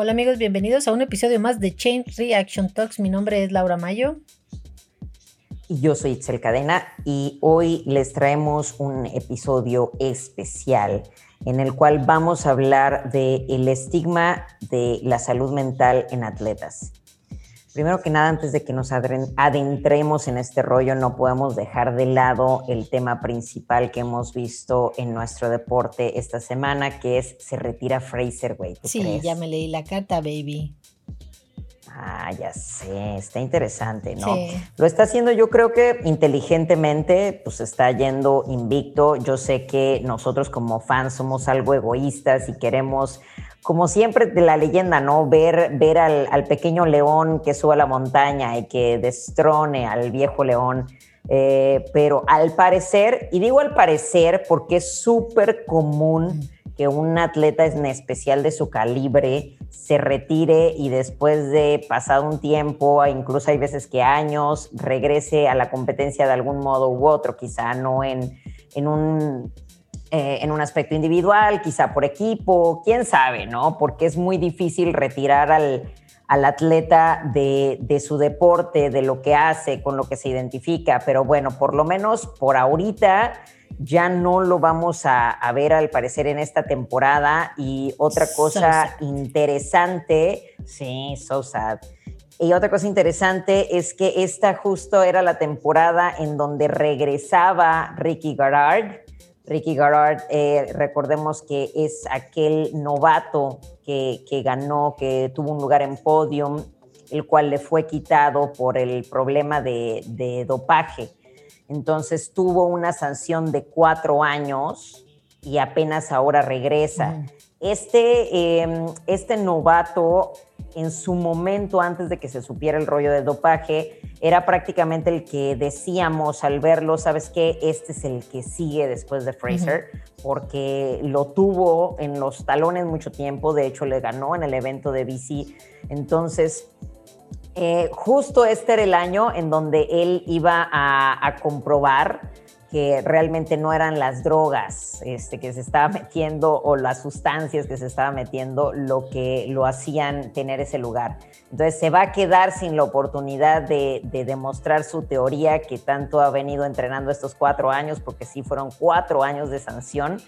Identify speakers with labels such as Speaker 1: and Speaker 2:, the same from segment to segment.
Speaker 1: Hola amigos, bienvenidos a un episodio más de Chain Reaction Talks. Mi nombre es Laura Mayo.
Speaker 2: Y yo soy Itzel Cadena y hoy les traemos un episodio especial en el cual vamos a hablar del el estigma de la salud mental en atletas. Primero que nada, antes de que nos adentremos en este rollo, no podemos dejar de lado el tema principal que hemos visto en nuestro deporte esta semana, que es se retira Fraser, güey.
Speaker 1: Sí, ya me leí la carta, baby.
Speaker 2: Ah, ya sé, está interesante, ¿no? Sí. Lo está haciendo yo creo que inteligentemente, pues está yendo invicto. Yo sé que nosotros como fans somos algo egoístas y queremos como siempre de la leyenda, ¿no? Ver, ver al, pequeño león que sube a la montaña y que destrone al viejo león. Eh, pero al parecer, y digo al parecer porque es súper común que un atleta en especial de su calibre se retire y después de pasado un tiempo, incluso hay veces que años, regrese a la competencia de algún modo u otro, quizá no en, en un eh, en un aspecto individual, quizá por equipo, quién sabe, ¿no? Porque es muy difícil retirar al, atleta de, su deporte, de lo que hace, con lo que se identifica, pero bueno, por lo menos por ahorita ya no lo vamos a, ver al parecer en esta temporada y otra cosa interesante, sí, so sad. Y otra cosa interesante es que esta justo era la temporada en donde regresaba Ricky Garard Ricky Garard, eh, recordemos que es aquel novato que, ganó, que tuvo un lugar en podium, el cual le fue quitado por el problema de, dopaje. Entonces tuvo una sanción de cuatro años y apenas ahora regresa. Este, em, este novato en su momento, antes de que se supiera el rollo de dopaje, era prácticamente el que decíamos al verlo, ¿sabes qué? Este es el que sigue después de Fraser, porque lo tuvo en los talones mucho tiempo, de hecho le ganó en el evento de BC. Entonces, eh, justo este era el año en donde él iba a comprobar que realmente no eran las drogas este, que se estaba metiendo o las sustancias que se estaba metiendo lo que lo hacían tener ese lugar. Entonces se va a quedar sin la oportunidad de, demostrar su teoría que tanto ha venido entrenando estos cuatro años, porque sí fueron cuatro años de sanción.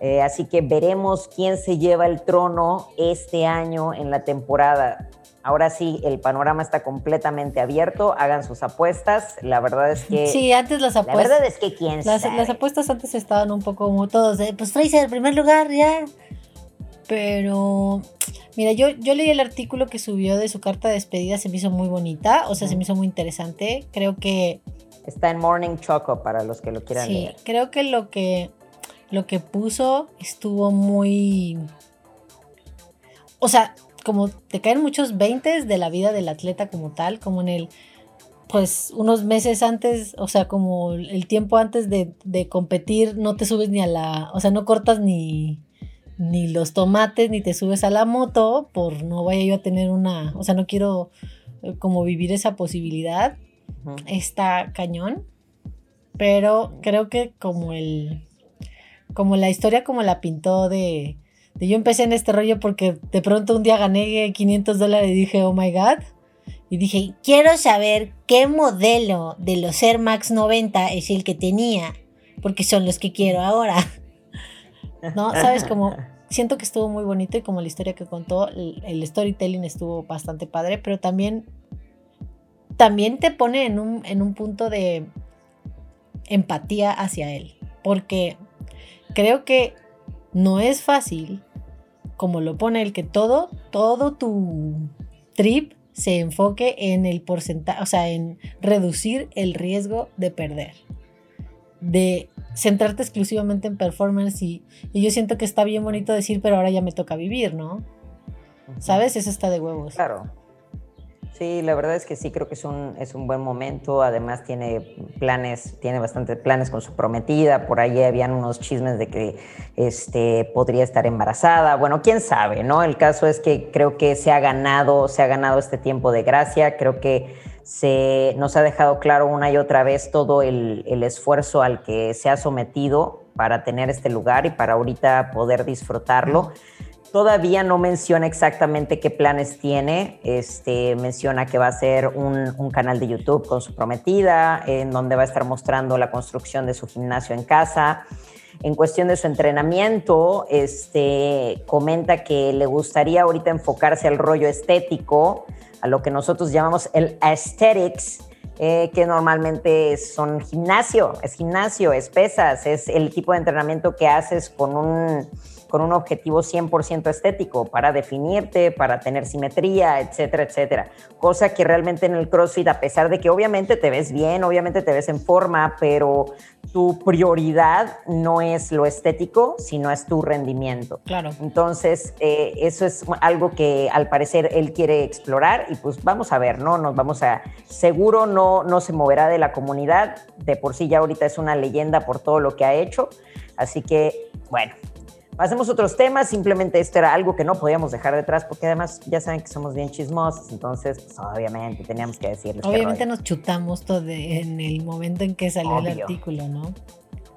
Speaker 2: Eh, así que veremos quién se lleva el trono este año en la temporada. Ahora sí, el panorama está completamente abierto. Hagan sus apuestas. La verdad es que.
Speaker 1: Sí, antes las apuestas.
Speaker 2: La verdad es que quién
Speaker 1: las,
Speaker 2: sabe?
Speaker 1: Las apuestas antes estaban un poco como todos de, pues Fraser, en primer lugar, ya. Pero. Mira, yo, yo leí el artículo que subió de su carta de despedida, se me hizo muy bonita, o sea, se me hizo muy interesante. Creo que.
Speaker 2: Está en Morning Choco para los que lo quieran leer.
Speaker 1: Sí, creo que lo que lo que puso estuvo muy. O sea, como te caen muchos veintes de la vida del atleta como tal, como en el, pues unos meses antes, o sea, como el tiempo antes de, competir, no te subes ni a la, o sea, no cortas ni, ni los tomates, ni te subes a la moto, por no vaya yo a tener una, o sea, no quiero eh, como vivir esa posibilidad. Está cañón, pero creo que como el, como la historia como la pintó de yo empecé en este rollo porque de pronto un día gané 500 dólares y dije, oh my god. Y dije, quiero saber qué modelo de los Air Max 90 es el que tenía, porque son los que quiero ahora. ¿No? ¿Sabes? Como siento que estuvo muy bonito y como la historia que contó, el, storytelling estuvo bastante padre, pero también, también te pone en un, en un punto de empatía hacia él, porque creo que no es fácil, como lo pone el que todo, todo tu trip se enfoque en el porcentaje, o sea, en reducir el riesgo de perder, de centrarte exclusivamente en performance y, y, yo siento que está bien bonito decir, pero ahora ya me toca vivir, ¿no? ¿Sabes? Eso está de huevos.
Speaker 2: Claro. Sí, la verdad es que sí, creo que es un, es un buen momento. Además, tiene planes, tiene bastantes planes con su prometida. Por ahí habían unos chismes de que este, podría estar embarazada. Bueno, quién sabe, ¿no? El caso es que creo que se ha ganado, se ha ganado este tiempo de gracia. Creo que se nos ha dejado claro una y otra vez todo el, el esfuerzo al que se ha sometido para tener este lugar y para ahorita poder disfrutarlo. Todavía no menciona exactamente qué planes tiene. Este, menciona que va a ser un, canal de YouTube con su prometida, en donde va a estar mostrando la construcción de su gimnasio en casa. En cuestión de su entrenamiento, este, comenta que le gustaría ahorita enfocarse al rollo estético, a lo que nosotros llamamos el aesthetics, eh, que normalmente son gimnasio, es gimnasio, es pesas, es el tipo de entrenamiento que haces con un con un objetivo 100% estético, para definirte, para tener simetría, etcétera, etcétera. Cosa que realmente en el CrossFit, a pesar de que obviamente te ves bien, obviamente te ves en forma, pero tu prioridad no es lo estético, sino es tu rendimiento.
Speaker 1: Claro.
Speaker 2: Entonces, eh, eso es algo que al parecer él quiere explorar y pues vamos a ver, ¿no? Nos vamos a, seguro no, no se moverá de la comunidad, de por sí ya ahorita es una leyenda por todo lo que ha hecho. Así que, bueno, Pasemos a otros temas, simplemente esto era algo que no podíamos dejar detrás porque además ya saben que somos bien chismosos, entonces pues, obviamente teníamos que decirles.
Speaker 1: Obviamente nos chutamos todo en el momento en que salió el artículo, ¿no?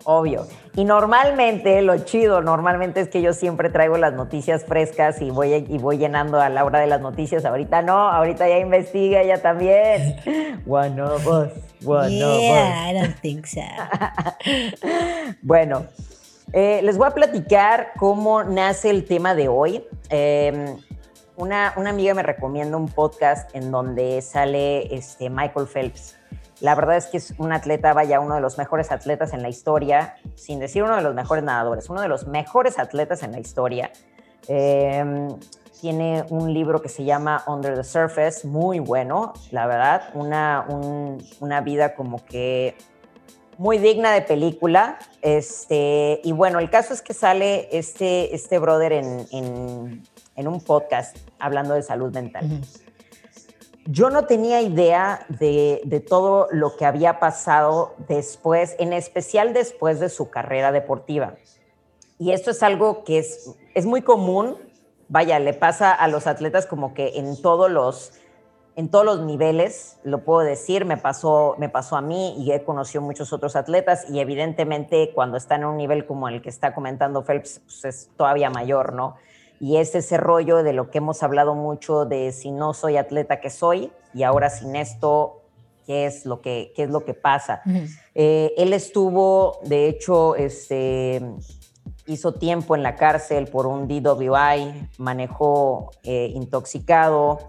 Speaker 2: Obvio. Y normalmente, lo chido, normalmente es que yo siempre traigo las noticias frescas y voy, y voy llenando a la hora de las noticias. Ahorita no, ahorita ya investiga ella también. One of us, one
Speaker 1: yeah, I don't think so.
Speaker 2: bueno, eh, les voy a platicar cómo nace el tema de hoy. Em, una, amiga me recomienda un podcast en donde sale este Michael Phelps. La verdad es que es un atleta, vaya, uno de los mejores atletas en la historia, sin decir uno de los mejores nadadores, uno de los mejores atletas en la historia. Em, tiene un libro que se llama Under the Surface, muy bueno, la verdad, una, una vida como que muy digna de película. Este, y bueno, el caso es que sale este, este brother en, un podcast hablando de salud mental. Yo no tenía idea de, todo lo que había pasado después, en especial después de su carrera deportiva. Y esto es algo que es, es muy común, vaya, le pasa a los atletas como que en todos los en todos los niveles, lo puedo decir, me pasó, me pasó a mí y he conocido muchos otros atletas y evidentemente cuando están en un nivel como el que está comentando Phelps, pues es todavía mayor, ¿no? Y es ese rollo de lo que hemos hablado mucho de si no soy atleta que soy y ahora sin esto, ¿qué es lo que, qué es lo que pasa? Eh, él estuvo, de hecho, este, hizo tiempo en la cárcel por un DWI, manejó eh, intoxicado,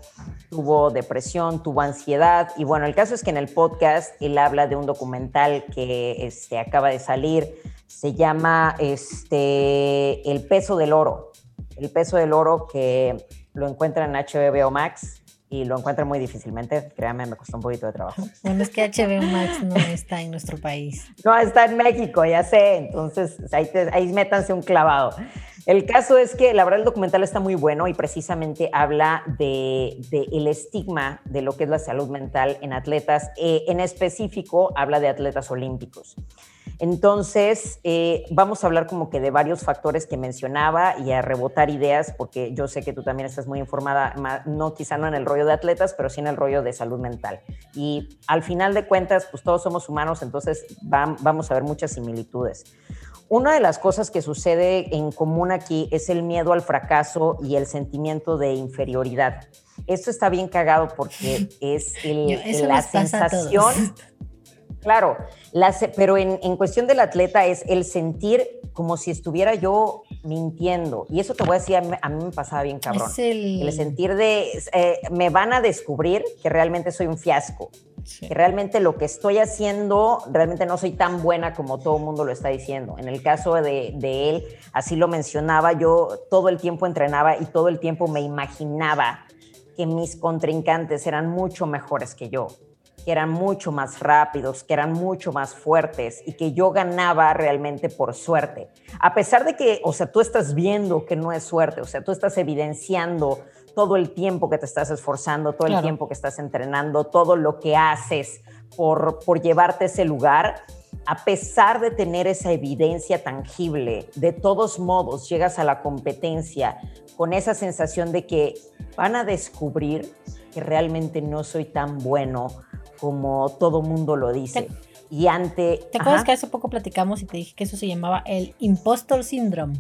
Speaker 2: tuvo depresión, tuvo ansiedad. Y bueno, el caso es que en el podcast él habla de un documental que este, acaba de salir, se llama este, El peso del oro, el peso del oro que lo encuentra en HBO Max y lo encuentra muy difícilmente. Créanme, me costó un poquito de trabajo.
Speaker 1: Bueno, es que HBO Max no está en nuestro país.
Speaker 2: No, está en México, ya sé. Entonces, ahí, ahí métanse un clavado. El caso es que la verdad el documental está muy bueno y precisamente habla de, el estigma de lo que es la salud mental en atletas. Eh, en específico, habla de atletas olímpicos. Entonces, eh, vamos a hablar como que de varios factores que mencionaba y a rebotar ideas, porque yo sé que tú también estás muy informada, no quizá no en el rollo de atletas, pero sí en el rollo de salud mental. Y al final de cuentas, pues todos somos humanos, entonces vamos a ver muchas similitudes. Una de las cosas que sucede en común aquí es el miedo al fracaso y el sentimiento de inferioridad. Esto está bien cagado porque es la sensación Claro, pero en, cuestión del atleta es el sentir como si estuviera yo mintiendo. Y eso te voy a decir, a mí, me pasaba bien cabrón. el... sentir de, eh, me van a descubrir que realmente soy un fiasco. Que realmente lo que estoy haciendo, realmente no soy tan buena como todo el mundo lo está diciendo. En el caso de, de él, así lo mencionaba, yo todo el tiempo entrenaba y todo el tiempo me imaginaba que mis contrincantes eran mucho mejores que yo que eran mucho más rápidos, que eran mucho más fuertes y que yo ganaba realmente por suerte. A pesar de que, o sea, tú estás viendo que no es suerte, o sea, tú estás evidenciando todo el tiempo que te estás esforzando, todo el tiempo que estás entrenando, todo lo que haces por, por llevarte ese lugar, a pesar de tener esa evidencia tangible, de todos modos llegas a la competencia con esa sensación de que van a descubrir que realmente no soy tan bueno como todo mundo lo dice. y ante...
Speaker 1: ¿Te acuerdas que hace poco platicamos y te dije que eso se llamaba el impostor syndrome?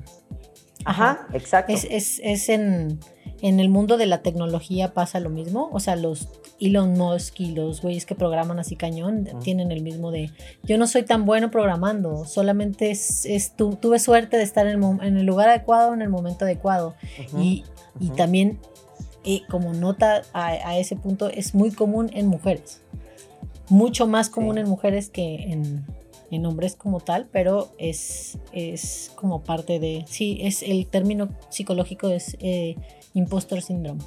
Speaker 2: Ajá, exacto.
Speaker 1: Es, es, en, en, el mundo de la tecnología pasa lo mismo. O sea, los Elon Musk y los güeyes que programan así cañón tienen el mismo de yo no soy tan bueno programando, solamente es, tuve suerte de estar en el, lugar adecuado en el momento adecuado. y, y, también, eh, como nota a, ese punto, es muy común en mujeres. Mucho más común en mujeres que en, en hombres como tal, pero es, es como parte de, sí, es el término psicológico es eh, impostor syndrome.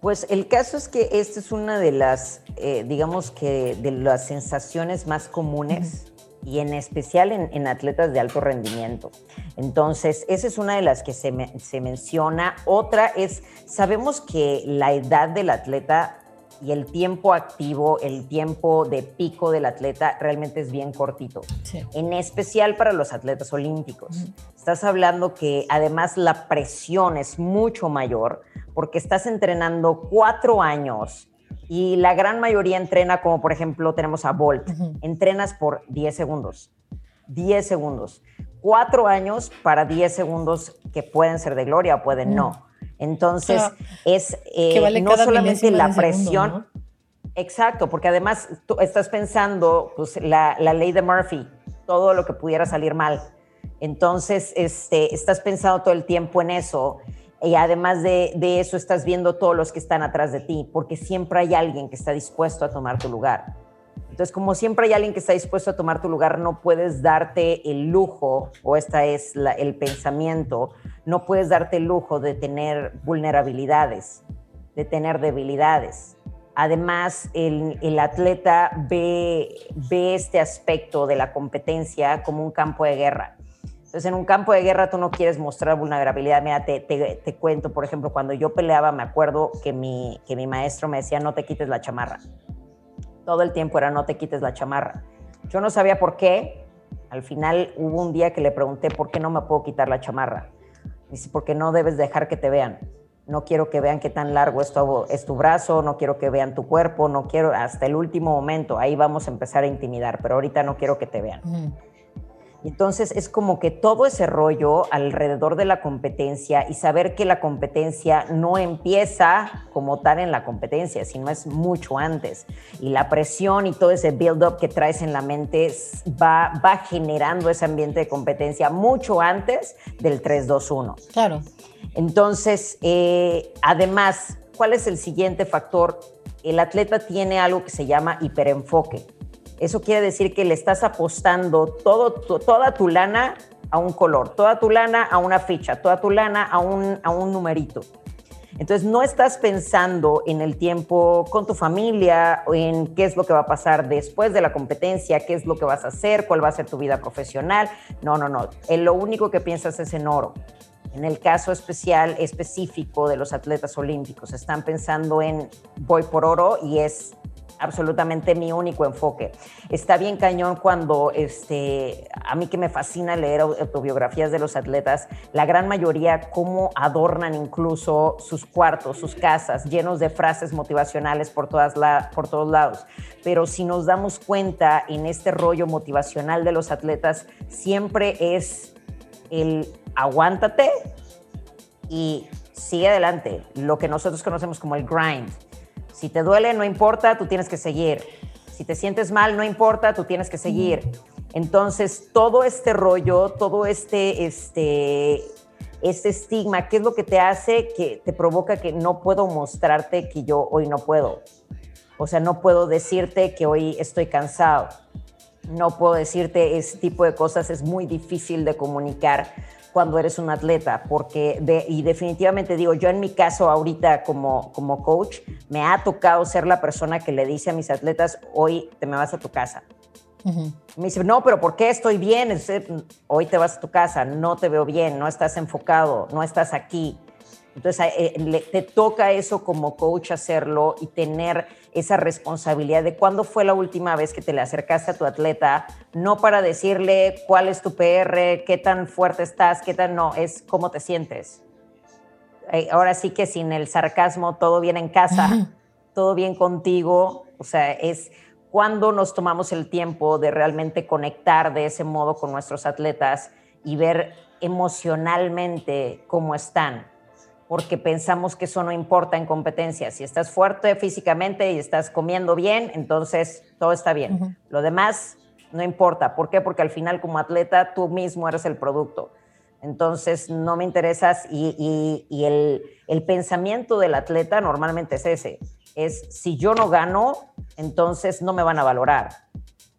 Speaker 2: Pues el caso es que esta es una de las, eh, digamos que de las sensaciones más comunes y en especial en, atletas de alto rendimiento. Entonces, esa es una de las que se, se menciona. Otra es, sabemos que la edad del atleta y el tiempo activo, el tiempo de pico del atleta realmente es bien cortito, en especial para los atletas olímpicos. Estás hablando que además la presión es mucho mayor porque estás entrenando cuatro años y la gran mayoría entrena como por ejemplo tenemos a Bolt, entrenas por 10 segundos, 10 segundos, cuatro años para 10 segundos que pueden ser de gloria o pueden no entonces, es eh, no solamente la presión. Exacto, porque además tú estás pensando, pues, la, ley de Murphy, todo lo que pudiera salir mal. Entonces, este, estás pensando todo el tiempo en eso. Y además de, de, eso, estás viendo todos los que están atrás de ti, porque siempre hay alguien que está dispuesto a tomar tu lugar. Entonces, como siempre hay alguien que está dispuesto a tomar tu lugar, no puedes darte el lujo, o esta es el pensamiento, no puedes darte el lujo de tener vulnerabilidades, de tener debilidades. Además, el, atleta ve, ve este aspecto de la competencia como un campo de guerra. Entonces, en un campo de guerra tú no quieres mostrar vulnerabilidad. Mira, te, te, cuento, por ejemplo, cuando yo peleaba, me acuerdo que mi, que mi maestro me decía, no te quites la chamarra todo el tiempo era no te quites la chamarra. Yo no sabía por qué. Al final hubo un día que le pregunté por qué no me puedo quitar la chamarra. Dice, porque no debes dejar que te vean. No quiero que vean qué tan largo es tu, es tu brazo, no quiero que vean tu cuerpo, no quiero, hasta el último momento, ahí vamos a empezar a intimidar, pero ahorita no quiero que te vean. Entonces es como que todo ese rollo alrededor de la competencia y saber que la competencia no empieza como tal en la competencia, sino es mucho antes. Y la presión y todo ese build-up que traes en la mente va, va generando ese ambiente de competencia mucho antes del 3-2-1.
Speaker 1: Claro.
Speaker 2: Entonces, eh, además, ¿cuál es el siguiente factor? El atleta tiene algo que se llama hiperenfoque eso quiere decir que le estás apostando todo, toda tu lana a un color, toda tu lana a una ficha, toda tu lana a un, a un numerito. Entonces no estás pensando en el tiempo con tu familia, en qué es lo que va a pasar después de la competencia, qué es lo que vas a hacer, cuál va a ser tu vida profesional. No, no, no. lo único que piensas es en oro. En el caso especial, específico de los atletas olímpicos, están pensando en voy por oro y es absolutamente mi único enfoque. Está bien cañón cuando, este, a mí que me fascina leer autobiografías de los atletas, la gran mayoría cómo adornan incluso sus cuartos, sus casas, llenos de frases motivacionales por, todas la, por todos lados. Pero si nos damos cuenta en este rollo motivacional de los atletas, siempre es el aguántate y sigue adelante, lo que nosotros conocemos como el grind si te duele, no importa, tú tienes que seguir. Si te sientes mal, no importa, tú tienes que seguir. Entonces, todo este rollo, todo este, este, este estigma, ¿qué es lo que te hace que te provoca que no puedo mostrarte que yo hoy no puedo? O sea, no puedo decirte que hoy estoy cansado. No puedo decirte ese tipo de cosas, es muy difícil de comunicar cuando eres un atleta, porque de, y definitivamente digo, yo en mi caso ahorita como, como coach, me ha tocado ser la persona que le dice a mis atletas, hoy te me vas a tu casa. Me dice, no, pero ¿por qué estoy bien? Hoy te vas a tu casa, no te veo bien, no estás enfocado, no estás aquí. Entonces, eh, te toca eso como coach hacerlo y tener esa responsabilidad de cuándo fue la última vez que te le acercaste a tu atleta, no para decirle cuál es tu PR, qué tan fuerte estás, qué tan no, es cómo te sientes. Eh, ahora sí que sin el sarcasmo, todo bien en casa, todo bien contigo, o sea, es cuando nos tomamos el tiempo de realmente conectar de ese modo con nuestros atletas y ver emocionalmente cómo están, porque pensamos que eso no importa en competencia. Si estás fuerte físicamente y estás comiendo bien, entonces todo está bien. Lo demás no importa. ¿Por qué? Porque al final como atleta tú mismo eres el producto. Entonces no me interesas y, el, el pensamiento del atleta normalmente es ese. Es si yo no gano, entonces no me van a valorar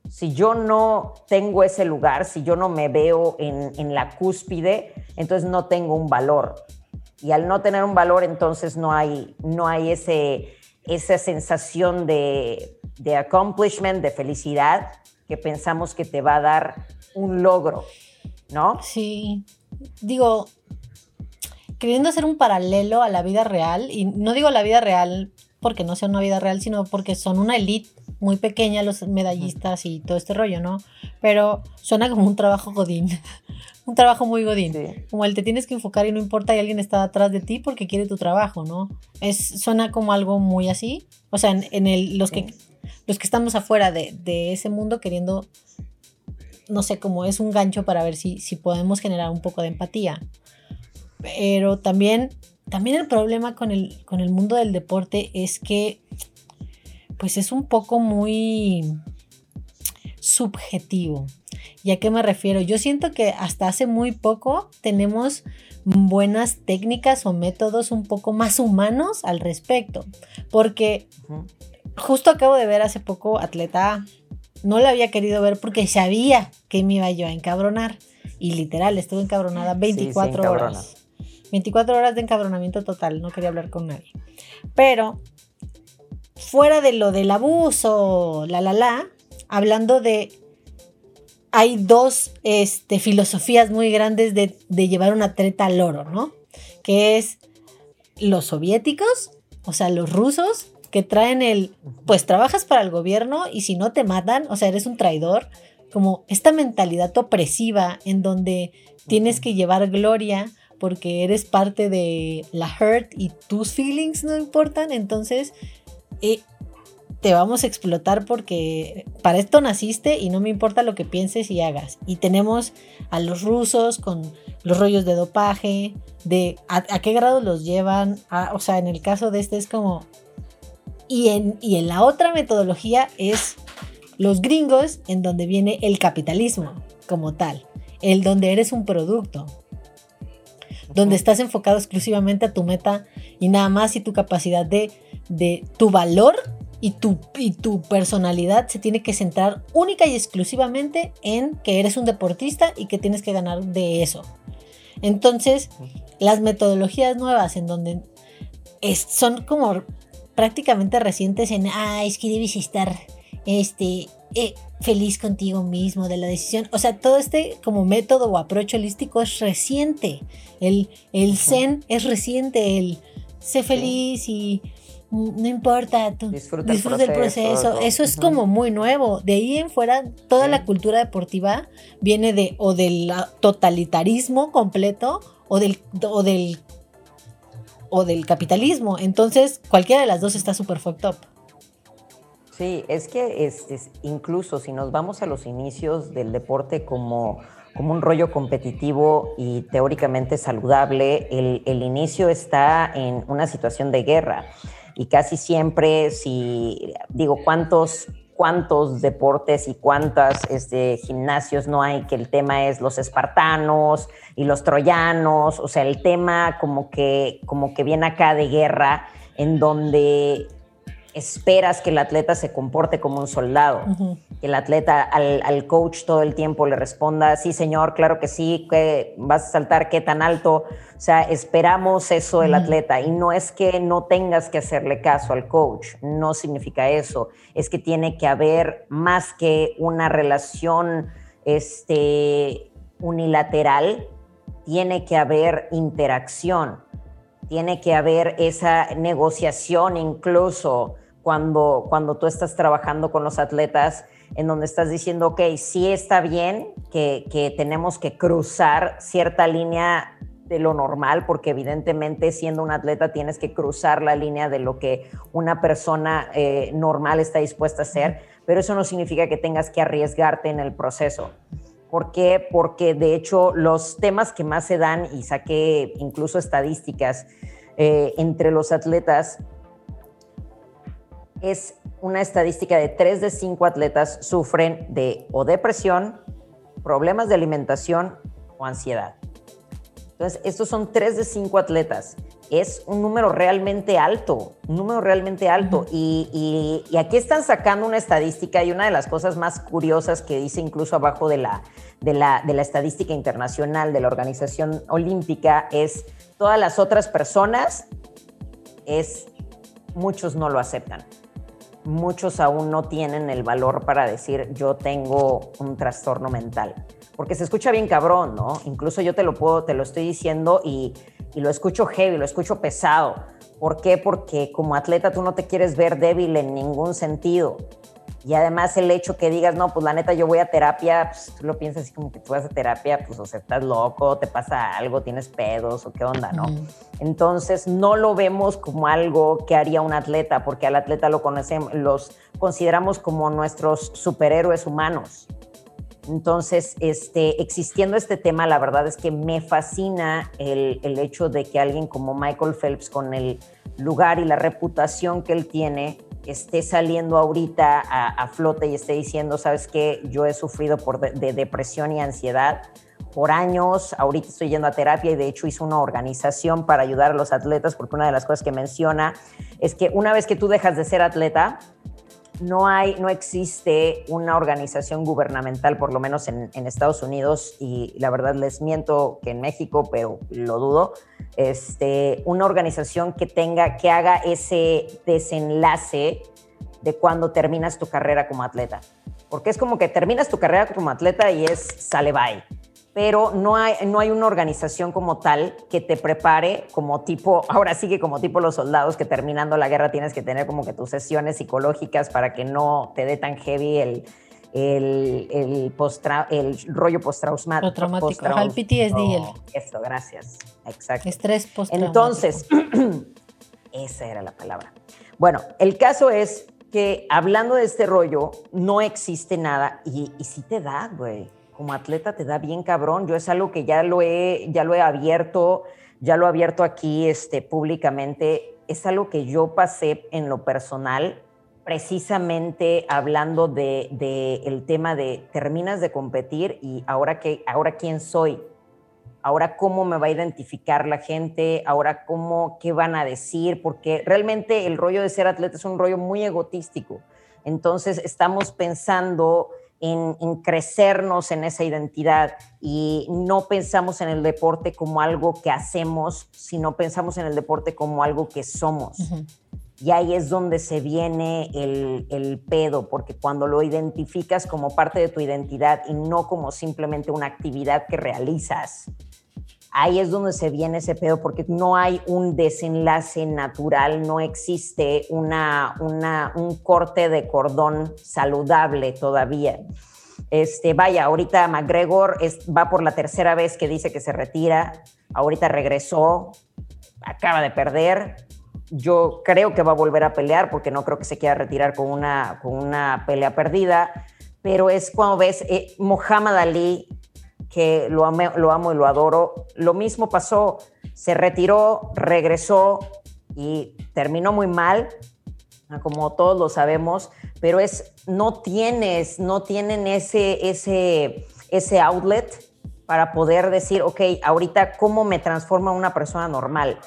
Speaker 2: si yo no tengo ese lugar, si yo no me veo en, la cúspide, entonces no tengo un valor. Y al no tener un valor, entonces no hay, no hay ese, esa sensación de, de accomplishment, de felicidad, que pensamos que te va a dar un logro, ¿no?
Speaker 1: Sí. Digo, queriendo hacer un paralelo a la vida real, y no digo la vida real porque no sea una vida real, sino porque son una elite muy pequeña los medallistas y todo este rollo, ¿no? Pero suena como un trabajo godín, un trabajo muy godín, como el te tienes que enfocar y no importa y alguien está atrás de ti porque quiere tu trabajo, ¿no? Es, suena como algo muy así, o sea, en, el, los, que, los que estamos afuera de, ese mundo queriendo, no sé, como es un gancho para ver si, si podemos generar un poco de empatía. Pero también, también el problema con el, con el mundo del deporte es que pues es un poco muy subjetivo. ¿Y a qué me refiero? Yo siento que hasta hace muy poco tenemos buenas técnicas o métodos un poco más humanos al respecto. Porque justo acabo de ver hace poco atleta, no la había querido ver porque sabía que me iba yo a encabronar. Y literal, estuve encabronada 24 horas. 24 horas de encabronamiento total, no quería hablar con nadie. Pero fuera de lo del abuso, la, la, la, hablando de... Hay dos este, filosofías muy grandes de, de llevar una treta al oro, ¿no? Que es los soviéticos, o sea, los rusos, que traen el, pues trabajas para el gobierno y si no te matan, o sea, eres un traidor, como esta mentalidad opresiva en donde tienes que llevar gloria porque eres parte de la hurt y tus feelings no importan, entonces y te vamos a explotar porque para esto naciste y no me importa lo que pienses y hagas. Y tenemos a los rusos con los rollos de dopaje, de a, qué grado los llevan, o sea, en el caso de este es como... Y en, y en la otra metodología es los gringos, en donde viene el capitalismo como tal, el donde eres un producto, donde estás enfocado exclusivamente a tu meta y nada más y tu capacidad de de tu valor y tu, y tu personalidad se tiene que centrar única y exclusivamente en que eres un deportista y que tienes que ganar de eso. Entonces, las metodologías nuevas en donde son como prácticamente recientes en, ah, es que debes estar este, eh, feliz contigo mismo de la decisión. O sea, todo este como método o approach holístico es reciente. El, el zen es reciente, el sé feliz y no importa, tú disfruta, el proceso. Eso es como muy nuevo. De ahí en fuera, toda la cultura deportiva viene de o del totalitarismo completo o del, o del, o del capitalismo. Entonces, cualquiera de las dos está súper fucked up.
Speaker 2: Sí, es que es, incluso si nos vamos a los inicios del deporte como, como un rollo competitivo y teóricamente saludable, el, el inicio está en una situación de guerra y casi siempre, si digo, ¿cuántos, cuántos deportes y cuántos este, gimnasios no hay que el tema es los espartanos y los troyanos? O sea, el tema como que, como que viene acá de guerra en donde esperas que el atleta se comporte como un soldado, el atleta al, coach todo el tiempo le responda, sí señor, claro que sí, que vas a saltar, qué tan alto, o sea, esperamos eso del atleta y no es que no tengas que hacerle caso al coach, no significa eso, es que tiene que haber más que una relación este, unilateral, tiene que haber interacción tiene que haber esa negociación incluso cuando, cuando tú estás trabajando con los atletas, en donde estás diciendo, ok, sí está bien que, que tenemos que cruzar cierta línea de lo normal, porque evidentemente siendo un atleta tienes que cruzar la línea de lo que una persona eh, normal está dispuesta a hacer, pero eso no significa que tengas que arriesgarte en el proceso. ¿Por qué? Porque de hecho los temas que más se dan, y saqué incluso estadísticas eh, entre los atletas, es una estadística de 3 de 5 atletas sufren de o depresión, problemas de alimentación o ansiedad. Entonces, estos son 3 de 5 atletas. Es un número realmente alto, un número realmente alto. y, aquí están sacando una estadística y una de las cosas más curiosas que dice incluso abajo de la, de la, de la estadística internacional de la Organización Olímpica es todas las otras personas, es muchos no lo aceptan muchos aún no tienen el valor para decir yo tengo un trastorno mental. Porque se escucha bien cabrón, ¿no? Incluso yo te lo puedo, te lo estoy diciendo y, y lo escucho heavy, lo escucho pesado. ¿Por qué? Porque como atleta tú no te quieres ver débil en ningún sentido. Y además el hecho que digas, no, pues la neta yo voy a terapia, pues tú lo piensas así como que tú vas a terapia, pues o sea, estás loco, te pasa algo, tienes pedos o qué onda, ¿no? Entonces no lo vemos como algo que haría un atleta, porque al atleta lo conocemos, los consideramos como nuestros superhéroes humanos. Entonces, este, existiendo este tema, la verdad es que me fascina el, el hecho de que alguien como Michael Phelps, con el lugar y la reputación que él tiene, esté saliendo ahorita a, flote y esté diciendo, sabes qué, yo he sufrido por de, depresión y ansiedad por años, ahorita estoy yendo a terapia y de hecho hizo una organización para ayudar a los atletas porque una de las cosas que menciona es que una vez que tú dejas de ser atleta, no hay, no existe una organización gubernamental, por lo menos en, Estados Unidos, y la verdad les miento que en México, pero lo dudo, este, una organización que tenga, que haga ese desenlace de cuando terminas tu carrera como atleta. Porque es como que terminas tu carrera como atleta y es sale bye. Pero no hay, no hay una organización como tal que te prepare como tipo, ahora sí que como tipo los soldados que terminando la guerra tienes que tener como que tus sesiones psicológicas para que no te dé tan heavy el, el, el, el rollo postraumático.
Speaker 1: traumático el PTSD.
Speaker 2: Eso, gracias. Exacto.
Speaker 1: Estrés postraumático.
Speaker 2: Entonces, esa era la palabra. Bueno, el caso es que hablando de este rollo, no existe nada y, y sí te da, güey. Como atleta te da bien cabrón. Yo es algo que ya lo he, ya lo he abierto, ya lo he abierto aquí este, públicamente. Es algo que yo pasé en lo personal precisamente hablando de, el tema de terminas de competir y ahora qué, ahora quién soy, ahora cómo me va a identificar la gente, ahora cómo, qué van a decir, porque realmente el rollo de ser atleta es un rollo muy egotístico. Entonces estamos pensando en, en, crecernos en esa identidad y no pensamos en el deporte como algo que hacemos, sino pensamos en el deporte como algo que somos. Y ahí es donde se viene el, pedo, porque cuando lo identificas como parte de tu identidad y no como simplemente una actividad que realizas, ahí es donde se viene ese pedo, porque no hay un desenlace natural, no existe una, un corte de cordón saludable todavía. Este, vaya, ahorita McGregor va por la tercera vez que dice que se retira, ahorita regresó, acaba de perder, yo creo que va a volver a pelear porque no creo que se quiera retirar con una, con una pelea perdida, pero es cuando ves eh, Muhammad Ali, que lo, lo amo y lo adoro, lo mismo pasó, se retiró, regresó y terminó muy mal, como todos lo sabemos, pero es, no tienes, no tienen ese, ese, ese outlet para poder decir, ok, ahorita, ¿cómo me transforma una persona normal?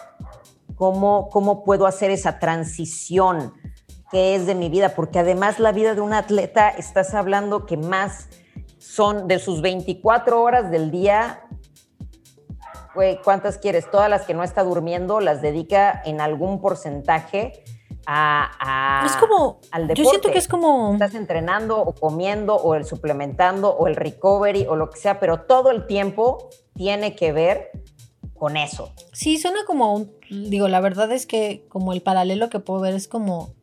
Speaker 2: cómo, cómo puedo hacer esa transición que es de mi vida, porque además la vida de un atleta, estás hablando que más son de sus 24 horas del día, ¿cuántas quieres? Todas las que no está durmiendo las dedica en algún porcentaje a,
Speaker 1: es como, al deporte. Yo siento que es como...
Speaker 2: Estás entrenando o comiendo o el suplementando o el recovery o lo que sea, pero todo el tiempo tiene que ver con eso.
Speaker 1: Sí, suena como un, digo, la verdad es que como el paralelo que puedo ver es como,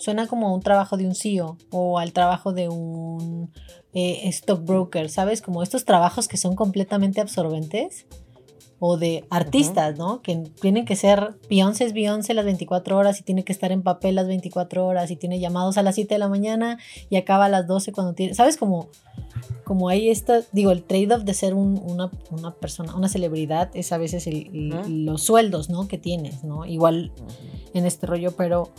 Speaker 1: suena como un trabajo de un CEO o al trabajo de un eh, stockbroker, ¿sabes? Como estos trabajos que son completamente absorbentes. o de artistas, ¿no? Que tienen que ser Beyoncé es Beyoncé las 24 horas y tiene que estar en papel las 24 horas y tiene llamados a las 7 de la mañana y acaba a las 12 cuando tiene, ¿sabes? Como, como ahí está, digo, el trade-off de ser una, persona, una celebridad es a veces los sueldos, ¿no? Que tienes, ¿no? Igual en este rollo, pero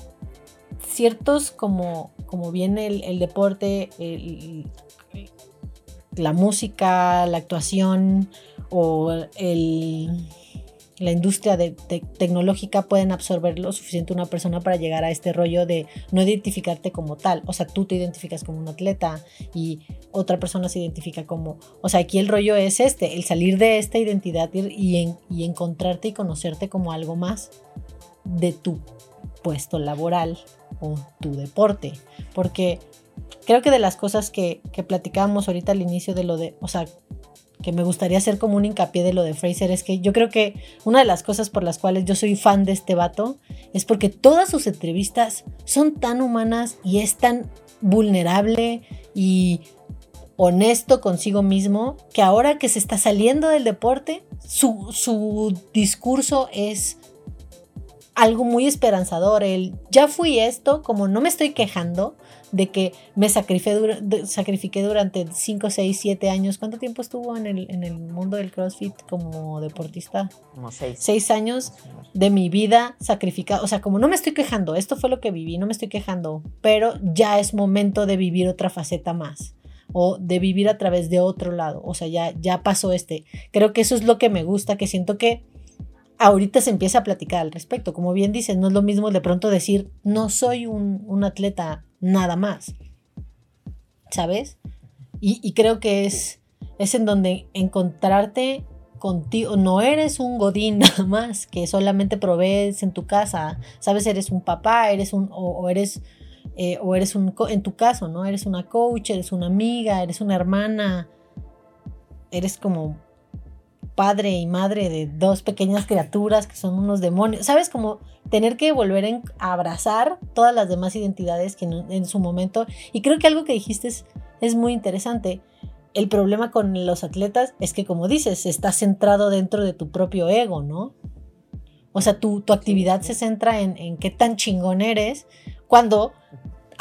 Speaker 1: ciertos como, como viene el, deporte, la música, la actuación, o el, la industria de, tecnológica pueden absorber lo suficiente una persona para llegar a este rollo de no identificarte como tal. O sea, tú te identificas como un atleta y otra persona se identifica como... O sea, aquí el rollo es este, el salir de esta identidad y, y encontrarte y conocerte como algo más de tu puesto laboral o tu deporte. Porque creo que de las cosas que, que platicábamos ahorita al inicio de lo de, o sea, que me gustaría hacer como un hincapié de lo de Fraser es que yo creo que una de las cosas por las cuales yo soy fan de este vato es porque todas sus entrevistas son tan humanas y es tan vulnerable y honesto consigo mismo que ahora que se está saliendo del deporte, su, su discurso es algo muy esperanzador. El ya fui esto, como no me estoy quejando, de que me sacrifiqué, durante 5, 6, 7 años. ¿Cuánto tiempo estuvo en el, en el mundo del CrossFit como deportista?
Speaker 2: Como 6.
Speaker 1: 6 años de mi vida sacrificada. O sea, como no me estoy quejando, esto fue lo que viví, no me estoy quejando, pero ya es momento de vivir otra faceta más o de vivir a través de otro lado. O sea, ya, ya pasó este. Creo que eso es lo que me gusta, que siento que ahorita se empieza a platicar al respecto. Como bien dices, no es lo mismo de pronto decir, no soy un, un atleta nada más. ¿Sabes? Y, creo que es, es en donde encontrarte contigo, no eres un godín nada más que solamente provees en tu casa, sabes, eres un papá, eres un, o, eres, eh, o eres un, en tu caso, ¿no? Eres una coach, eres una amiga, eres una hermana, eres como padre y madre de dos pequeñas criaturas que son unos demonios, ¿sabes? Como tener que volver a abrazar todas las demás identidades que en, su momento, y creo que algo que dijiste es, muy interesante. El problema con los atletas es que, como dices, estás centrado dentro de tu propio ego, ¿no? O sea, tu, tu actividad se centra en, en, qué tan chingón eres, cuando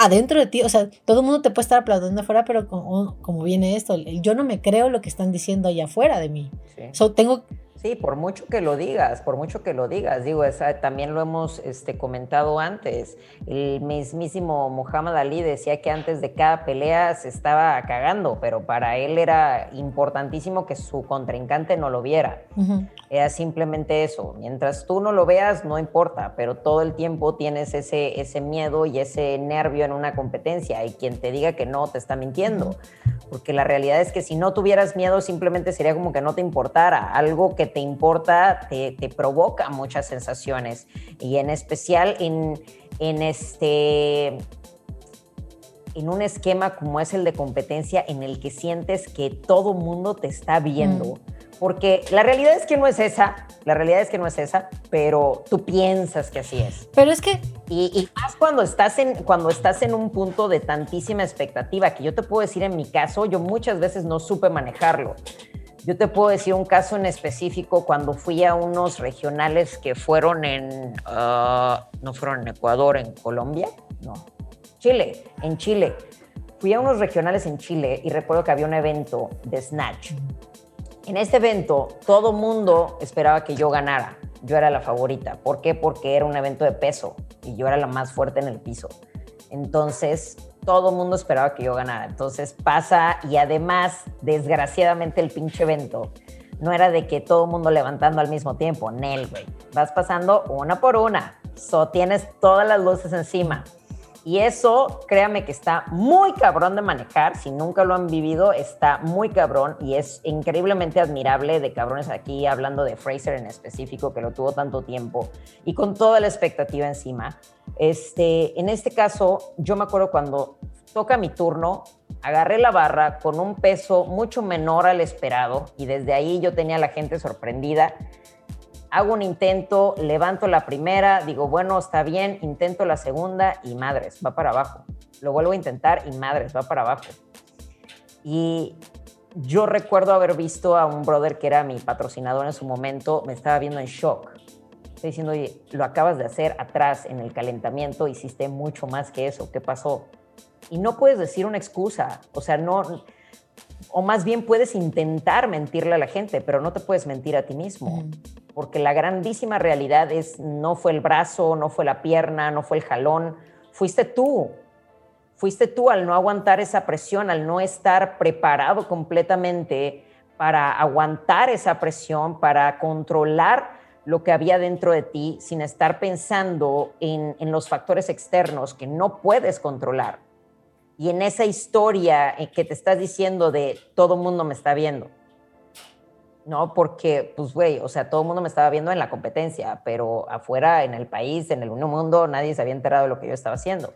Speaker 1: adentro de ti, o sea, todo el mundo te puede estar aplaudiendo afuera, pero como, viene esto, yo no me creo lo que están diciendo allá afuera de mí. Sí. tengo
Speaker 2: Sí, por mucho que lo digas, por mucho que lo digas, digo, esa, también lo hemos este, comentado antes. El mismísimo Muhammad Ali decía que antes de cada pelea se estaba cagando, pero para él era importantísimo que su contrincante no lo viera. Era simplemente eso. Mientras tú no lo veas, no importa, pero todo el tiempo tienes ese, ese miedo y ese nervio en una competencia y quien te diga que no te está mintiendo. Porque la realidad es que si no tuvieras miedo, simplemente sería como que no te importara. Algo que te importa te, provoca muchas sensaciones y en especial en, en este en un esquema como es el de competencia en el que sientes que todo mundo te está viendo. Mm. Porque la realidad es que no es esa, la realidad es que no es esa, pero tú piensas que así es.
Speaker 1: Pero es que...
Speaker 2: Y, y, más cuando estás, en, cuando estás en un punto de tantísima expectativa, que yo te puedo decir en mi caso, yo muchas veces no supe manejarlo. Yo te puedo decir un caso en específico cuando fui a unos regionales que fueron en, ah, no fueron en Ecuador, en Colombia, no, Chile, en Chile. Fui a unos regionales en Chile y recuerdo que había un evento de Snatch. En este evento todo mundo esperaba que yo ganara. Yo era la favorita. ¿Por qué? Porque era un evento de peso y yo era la más fuerte en el piso. Entonces, todo el mundo esperaba que yo ganara. Entonces pasa y además, desgraciadamente, el pinche evento no era de que todo el mundo levantando al mismo tiempo. Nel, güey. Vas pasando una por una. So, tienes todas las luces encima. Y eso, créame que está muy cabrón de manejar. Si nunca lo han vivido, está muy cabrón y es increíblemente admirable de cabrones aquí, hablando de Fraser en específico, que lo tuvo tanto tiempo y con toda la expectativa encima. Este, en este caso, yo me acuerdo cuando toca mi turno, agarré la barra con un peso mucho menor al esperado y desde ahí yo tenía a la gente sorprendida hago un intento, levanto la primera, digo, bueno, está bien, intento la segunda y madres, va para abajo. Lo vuelvo a intentar y madres, va para abajo. Y yo recuerdo haber visto a un brother que era mi patrocinador en su momento, me estaba viendo en shock. Estoy diciendo, oye, lo acabas de hacer atrás en el calentamiento, hiciste mucho más que eso, ¿qué pasó? Y no puedes decir una excusa, o sea, no, o más bien puedes intentar mentirle a la gente, pero no te puedes mentir a ti mismo, porque la grandísima realidad es no fue el brazo, no fue la pierna, no fue el jalón, fuiste tú. Fuiste tú al no aguantar esa presión, al no estar preparado completamente para aguantar esa presión, para controlar lo que había dentro de ti sin estar pensando en, en los factores externos que no puedes controlar y en esa historia que te estás diciendo de todo mundo me está viendo. No, porque, pues, güey, o sea, todo el mundo me estaba viendo en la competencia, pero afuera, en el país, en el mundo, nadie se había enterado de lo que yo estaba haciendo.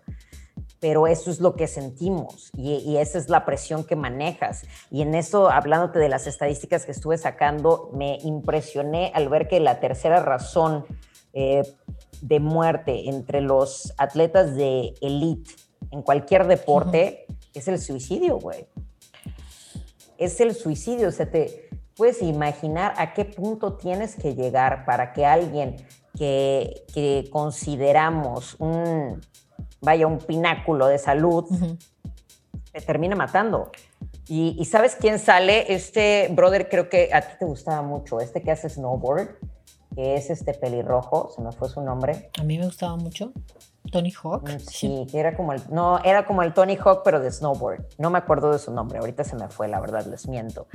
Speaker 2: Pero eso es lo que sentimos y, y esa es la presión que manejas. Y en eso, hablándote de las estadísticas que estuve sacando, me impresioné al ver que la tercera razón eh, de muerte entre los atletas de elite en cualquier deporte es el suicidio, güey. Es el suicidio. O sea, te puedes imaginar a qué punto tienes que llegar para que alguien que, consideramos un, vaya, un pináculo de salud, te termine matando. Y, y, ¿sabes quién sale? Este brother creo que a ti te gustaba mucho, este que hace snowboard, que es este pelirrojo, se me fue su nombre.
Speaker 1: A mí me gustaba mucho. Tony Hawk. Mm,
Speaker 2: sí, era como el, no, era como el Tony Hawk, pero de snowboard. No me acuerdo de su nombre, ahorita se me fue, la verdad, les miento.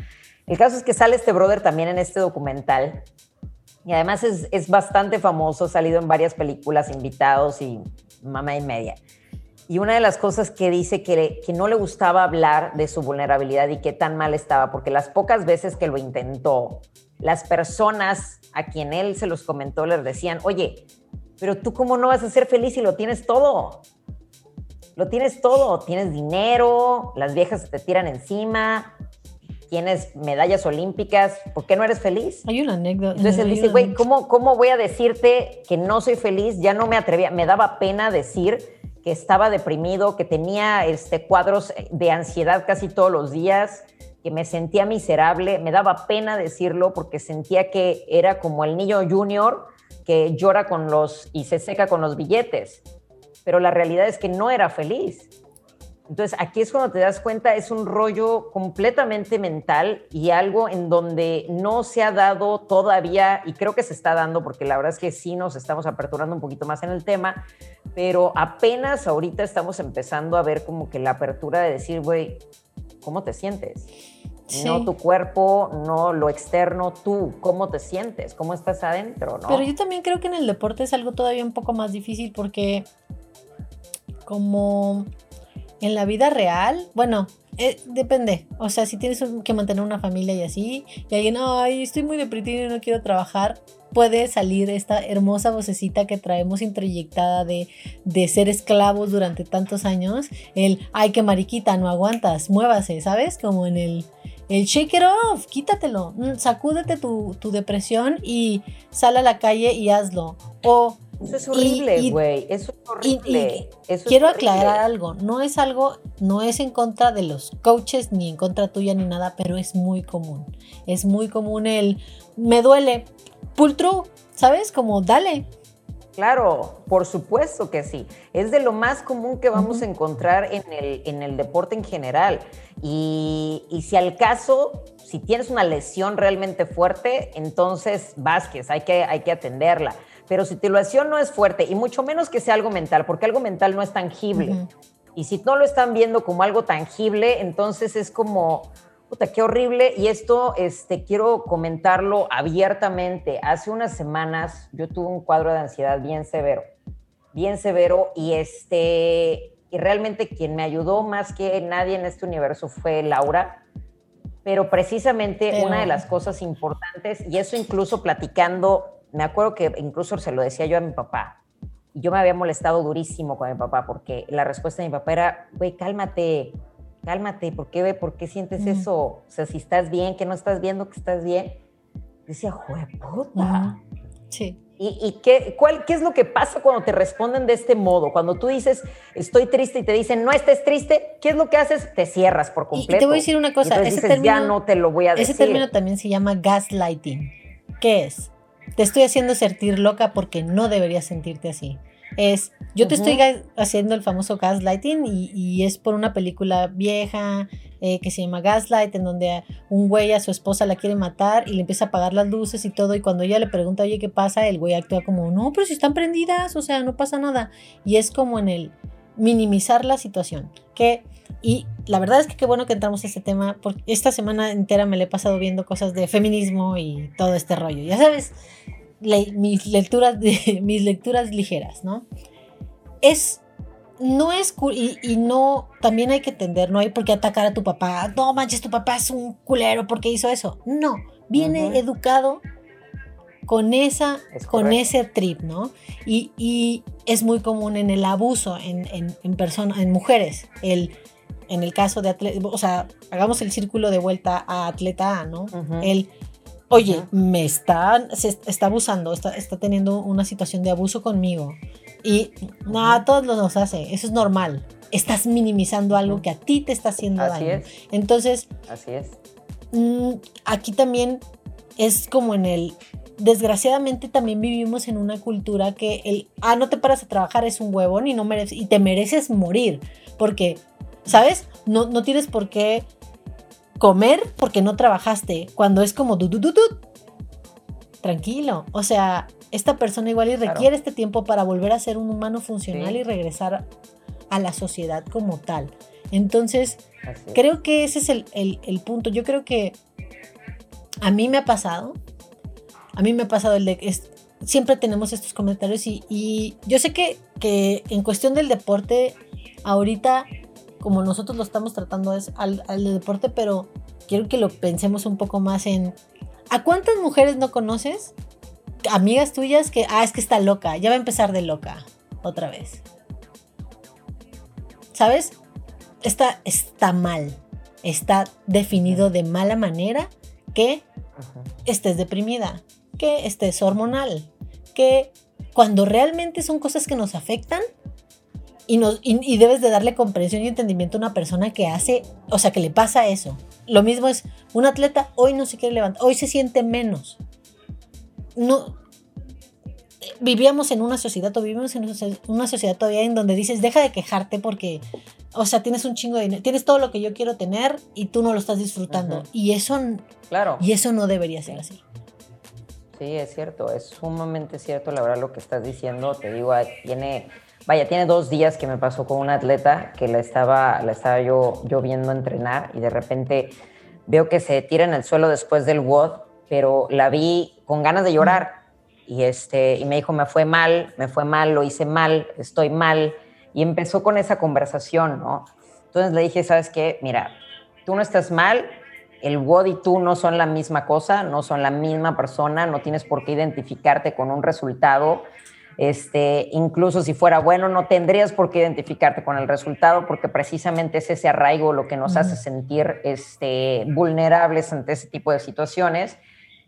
Speaker 2: El caso es que sale este brother también en este documental y además es, es bastante famoso, ha salido en varias películas, invitados y mamá y media. Y una de las cosas que dice que, que no le gustaba hablar de su vulnerabilidad y qué tan mal estaba, porque las pocas veces que lo intentó, las personas a quien él se los comentó les decían, oye, pero tú cómo no vas a ser feliz si lo tienes todo. Lo tienes todo, tienes dinero, las viejas te tiran encima, tienes medallas olímpicas, ¿por qué no eres feliz?
Speaker 1: Hay una anécdota.
Speaker 2: Entonces él dice, güey, ¿cómo, ¿cómo voy a decirte que no soy feliz? Ya no me atrevía, me daba pena decir que estaba deprimido, que tenía este, cuadros de ansiedad casi todos los días, que me sentía miserable, me daba pena decirlo porque sentía que era como el niño junior que llora con los y se seca con los billetes, pero la realidad es que no era feliz. Entonces aquí es cuando te das cuenta, es un rollo completamente mental y algo en donde no se ha dado todavía, y creo que se está dando porque la verdad es que sí nos estamos aperturando un poquito más en el tema, pero apenas ahorita estamos empezando a ver como que la apertura de decir, güey, ¿cómo te sientes? No tu cuerpo, no lo externo, tú, cómo te sientes, cómo estás adentro, ¿no?
Speaker 1: Pero yo también creo que en el deporte es algo todavía un poco más difícil porque como en la vida real, bueno, eh, depende. O sea, si tienes que mantener una familia y así, y alguien, ay, estoy muy deprimido y no quiero trabajar, puede salir esta hermosa vocecita que traemos introyectada de, de ser esclavos durante tantos años. El, ay, qué mariquita, no aguantas, muévase, ¿sabes? Como en el el shake it off, quítatelo, mm, sacúdete tu, depresión y sal a la calle y hazlo. O,
Speaker 2: eso es horrible, güey. Eso es horrible.
Speaker 1: quiero aclarar algo. No es algo, no es en contra de los coaches ni en contra tuya ni nada, pero es muy común. Es muy común el me duele, pull through, ¿sabes? Como dale,
Speaker 2: Claro, por supuesto que sí. Es de lo más común que vamos a encontrar en el, en el deporte en general. Y, si al caso, si tienes una lesión realmente fuerte, entonces Vázquez, hay que, hay que atenderla. Pero si tu lesión no es fuerte, y mucho menos que sea algo mental, porque algo mental no es tangible. Y si no lo están viendo como algo tangible, entonces es como, puta, qué horrible. Y esto este, quiero comentarlo abiertamente. Hace unas semanas yo tuve un cuadro de ansiedad bien severo, bien severo, y este, y realmente quien me ayudó más que nadie en este universo fue Laura. Pero precisamente una de las cosas importantes, y eso incluso platicando, me acuerdo que incluso se lo decía yo a mi papá, y yo me había molestado durísimo con mi papá, porque la respuesta de mi papá era, güey, cálmate, cálmate, ¿por qué, ¿por qué sientes eso? O sea, si estás bien, que no estás viendo que estás bien. Decía, joder, puta.
Speaker 1: Sí.
Speaker 2: ¿Y, qué, cuál, qué es lo que pasa cuando te responden de este modo? Cuando tú dices, estoy triste y te dicen, no estés triste, ¿qué es lo que haces? Te cierras por completo.
Speaker 1: Y te voy a decir una cosa.
Speaker 2: ese término, ya no te lo voy a decir.
Speaker 1: Ese término también se llama gaslighting. ¿Qué es? Te estoy haciendo sentir loca porque no deberías sentirte así es, yo te estoy haciendo el famoso gaslighting y, es por una película vieja eh, que se llama Gaslight, en donde un güey a su esposa la quiere matar y le empieza a apagar las luces y todo, y cuando ella le pregunta, oye, ¿qué pasa? El güey actúa como, no, pero si están prendidas, o sea, no pasa nada. Y es como en el minimizar la situación, que... Y la verdad es que qué bueno que entramos a este tema, porque esta semana entera me le he pasado viendo cosas de feminismo y todo este rollo. Ya sabes, mis, lecturas mis lecturas ligeras, ¿no? Es, no es, y, y, no, también hay que entender, no hay por qué atacar a tu papá, no manches, tu papá es un culero porque hizo eso. No, viene educado con, esa, con ese trip, ¿no? Y, y, es muy común en el abuso en, en, en personas, en mujeres, el en el caso de atleta, o sea, hagamos el círculo de vuelta a atleta A, ¿no? El oye, me está, se está abusando, está, está teniendo una situación de abuso conmigo. Y no, a todos nos hace, eso es normal. Estás minimizando algo que a ti te está haciendo
Speaker 2: Así
Speaker 1: daño.
Speaker 2: Es.
Speaker 1: Entonces,
Speaker 2: Así es.
Speaker 1: Mm, aquí también es como en el, desgraciadamente también vivimos en una cultura que el, ah, no te paras a trabajar es un huevón y, no mereces, y te mereces morir. Porque, ¿sabes? No, no tienes por qué comer porque no trabajaste, cuando es como du, tranquilo. O sea, esta persona igual y requiere este tiempo para volver a ser un humano funcional y regresar a la sociedad como tal. Entonces, creo que ese es el, punto. Yo creo que a mí me ha pasado, a mí me ha pasado el de... siempre tenemos estos comentarios y, yo sé que, que en cuestión del deporte, ahorita como nosotros lo estamos tratando es al, deporte, pero quiero que lo pensemos un poco más en ¿a cuántas mujeres no conoces? Amigas tuyas que, ah, es que está loca, ya va a empezar de loca otra vez. ¿Sabes? Está, está mal, está definido de mala manera que estés deprimida, que estés hormonal, que cuando realmente son cosas que nos afectan, y, debes de darle comprensión y entendimiento a una persona que hace, o sea, que le pasa eso. Lo mismo es, un atleta hoy no se quiere levantar, hoy se siente menos. No, vivíamos en una sociedad, o vivimos en una sociedad todavía en donde dices, deja de quejarte porque, o sea, tienes un chingo de dinero, tienes todo lo que yo quiero tener y tú no lo estás disfrutando. Y eso,
Speaker 2: claro.
Speaker 1: y eso no debería ser así.
Speaker 2: Sí, es cierto, es sumamente cierto, la verdad, lo que estás diciendo. Te digo, tiene Vaya, tiene dos días que me pasó con una atleta que la estaba, la estaba yo, yo viendo entrenar y de repente veo que se tira en el suelo después del WOD, pero la vi con ganas de llorar y, este, y me dijo, me fue mal, me fue mal, lo hice mal, estoy mal. Y empezó con esa conversación, ¿no? Entonces le dije, ¿sabes qué? Mira, tú no estás mal, el WOD y tú no son la misma cosa, no son la misma persona, no tienes por qué identificarte con un resultado este, incluso si fuera bueno, no tendrías por qué identificarte con el resultado, porque precisamente es ese arraigo lo que nos hace sentir este, vulnerables ante ese tipo de situaciones.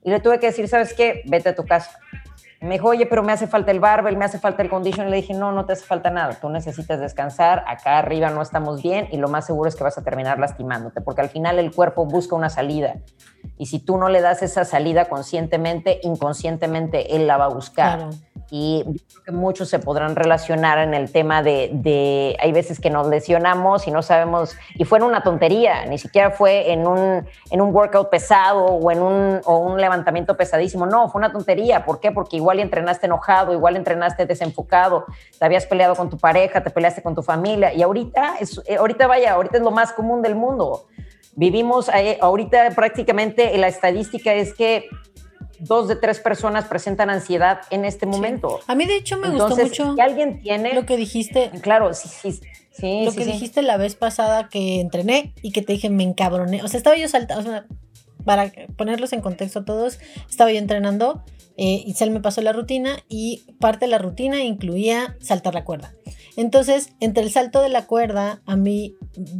Speaker 2: Y le tuve que decir, ¿sabes qué? Vete a tu casa. Me dijo, oye, pero me hace falta el barbell, me hace falta el condition. Le dije, no, no te hace falta nada. Tú necesitas descansar. Acá arriba no estamos bien y lo más seguro es que vas a terminar lastimándote, porque al final el cuerpo busca una salida. Y si tú no le das esa salida conscientemente, inconscientemente él la va a buscar. Claro y muchos se podrán relacionar en el tema de, de, hay veces que nos lesionamos y no sabemos, y fue en una tontería, ni siquiera fue en un, en un workout pesado o en un, o un levantamiento pesadísimo, no, fue una tontería, ¿por qué? Porque igual entrenaste enojado, igual entrenaste desenfocado, te habías peleado con tu pareja, te peleaste con tu familia, y ahorita, es, eh, ahorita vaya, ahorita es lo más común del mundo. Vivimos, eh, ahorita prácticamente la estadística es que dos de tres personas presentan ansiedad en este momento.
Speaker 1: A mí de hecho me gustó mucho
Speaker 2: si alguien tiene
Speaker 1: lo que dijiste.
Speaker 2: Claro, sí, sí. sí
Speaker 1: lo que dijiste la vez pasada que entrené y que te dije me encabroné. O sea, estaba yo saltando, o sea, para ponerlos en contexto a todos, estaba yo entrenando, eh, Itzel me pasó la rutina y parte de la rutina incluía saltar la cuerda. Entonces, entre el salto de la cuerda, a mí,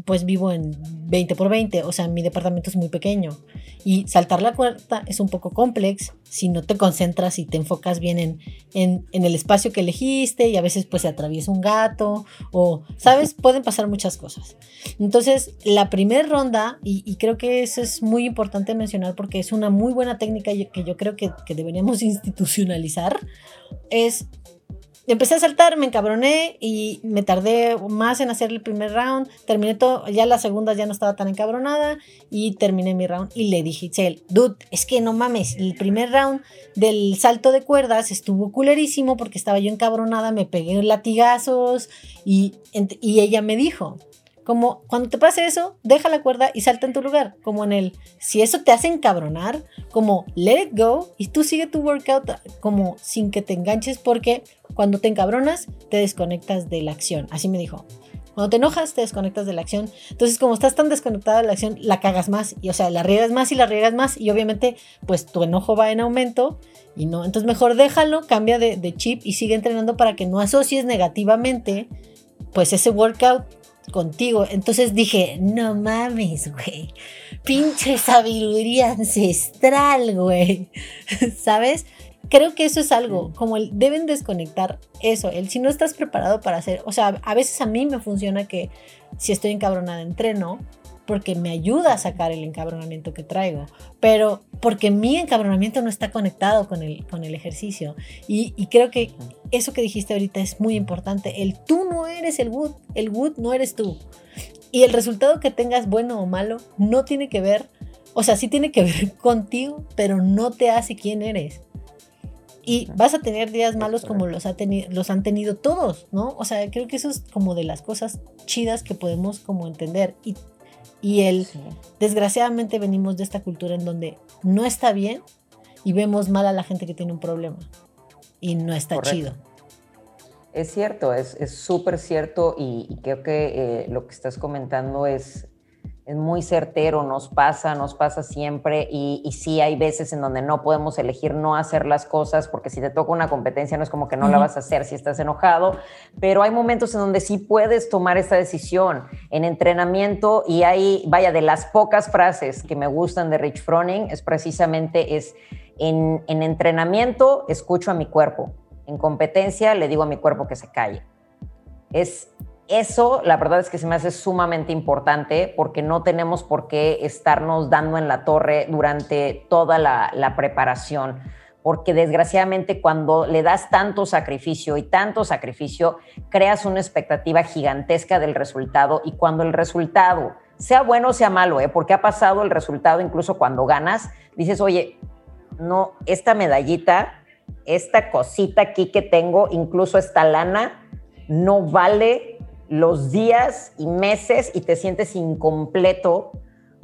Speaker 1: pues vivo en 20 por 20, o sea, mi departamento es muy pequeño. Y saltar la cuerda es un poco complex si no te concentras y te enfocas bien en, en, el espacio que elegiste y a veces pues se atraviesa un gato o, ¿sabes? Pueden pasar muchas cosas. Entonces, la primera ronda, y, creo que eso es muy importante mencionar porque es una muy buena técnica que yo creo que, que deberíamos institucionalizar, es empecé a saltar, me encabroné y me tardé más en hacer el primer round. Terminé todo, ya la segunda ya no estaba tan encabronada y terminé mi round. Y le dije, Itzel, dude, es que no mames, el primer round del salto de cuerdas estuvo culerísimo porque estaba yo encabronada, me pegué latigazos y, y ella me dijo, como cuando te pase eso, deja la cuerda y salta en tu lugar. Como en el, si eso te hace encabronar, como let it go y tú sigue tu workout como sin que te enganches porque cuando te encabronas te desconectas de la acción. Así me dijo. Cuando te enojas, te desconectas de la acción. Entonces, como estás tan desconectada de la acción, la cagas más. Y, o sea, la riegas más y la riegas más. Y obviamente, pues tu enojo va en aumento. Y no. Entonces, mejor déjalo, cambia de, de chip y sigue entrenando para que no asocies negativamente, pues ese workout contigo. Entonces dije, no mames, güey. Pinche sabiduría ancestral, güey. ¿Sabes? Creo que eso es algo, como el, deben desconectar eso, el si no estás preparado para hacer, o sea, a veces a mí me funciona que si estoy encabronada entreno, porque me ayuda a sacar el encabronamiento que traigo, pero porque mi encabronamiento no está conectado con el, con el ejercicio. Y, y creo que eso que dijiste ahorita es muy importante. El tú no eres el wood, el wood no eres tú. Y el resultado que tengas, bueno o malo, no tiene que ver, o sea, sí tiene que ver contigo, pero no te hace quién eres. Y vas a tener días malos como los, ha los han tenido todos, ¿no? O sea, creo que eso es como de las cosas chidas que podemos como entender. Y y él, desgraciadamente venimos de esta cultura en donde no está bien y vemos mal a la gente que tiene un problema. Y no está chido.
Speaker 2: Es cierto, es súper cierto y, creo que eh, lo que estás comentando es, es muy certero, nos pasa, nos pasa siempre y, y, sí hay veces en donde no podemos elegir no hacer las cosas porque si te toca una competencia no es como que no la vas a hacer si estás enojado, pero hay momentos en donde sí puedes tomar esa decisión en entrenamiento y hay, vaya, de las pocas frases que me gustan de Rich Froning es precisamente es en, en entrenamiento escucho a mi cuerpo, en competencia le digo a mi cuerpo que se calle. Es eso, la verdad es que se me hace sumamente importante porque no tenemos por qué estarnos dando en la torre durante toda la, preparación porque desgraciadamente cuando le das tanto sacrificio y tanto sacrificio, creas una expectativa gigantesca del resultado y cuando el resultado, sea bueno o sea malo, ¿eh? porque ha pasado el resultado incluso cuando ganas, dices, oye, no, esta medallita, esta cosita aquí que tengo, incluso esta lana, no vale los días y meses y te sientes incompleto